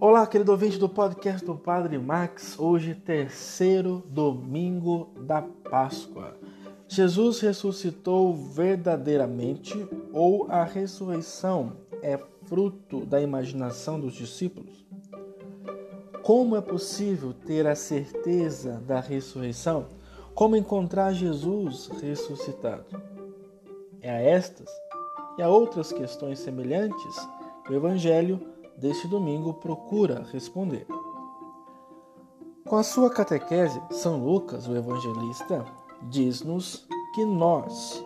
Olá, querido ouvinte do podcast do Padre Max. Hoje, terceiro domingo da Páscoa. Jesus ressuscitou verdadeiramente ou a ressurreição é fruto da imaginação dos discípulos? Como é possível ter a certeza da ressurreição? Como encontrar Jesus ressuscitado? É a estas e a outras questões semelhantes que o Evangelho deste domingo procura responder. Com a sua catequese, São Lucas, o evangelista, diz-nos que nós,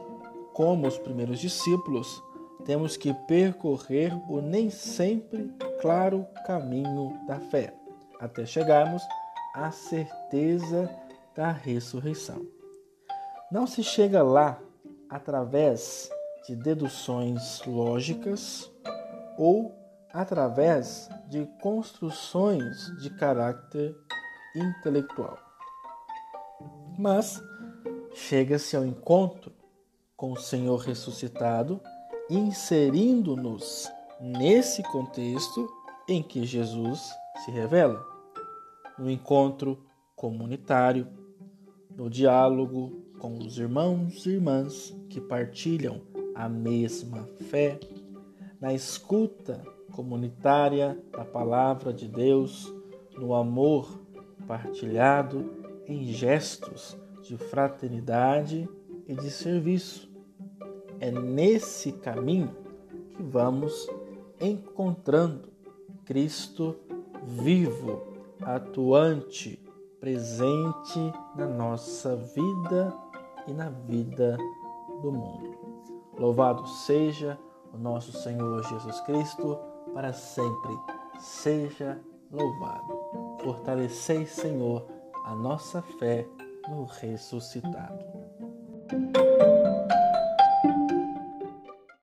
como os primeiros discípulos, temos que percorrer o nem sempre claro caminho da fé, até chegarmos à certeza da ressurreição. Não se chega lá através de deduções lógicas ou através de construções de caráter intelectual. Mas chega-se ao encontro com o Senhor ressuscitado, inserindo-nos nesse contexto em que Jesus se revela, no encontro comunitário, no diálogo com os irmãos e irmãs que partilham a mesma fé, na escuta comunitária da palavra de Deus, no amor partilhado em gestos de fraternidade e de serviço. É nesse caminho que vamos encontrando Cristo vivo, atuante, presente na nossa vida e na vida do mundo. Louvado seja o nosso Senhor Jesus Cristo para sempre seja louvado. Fortalecei, Senhor, a nossa fé no ressuscitado.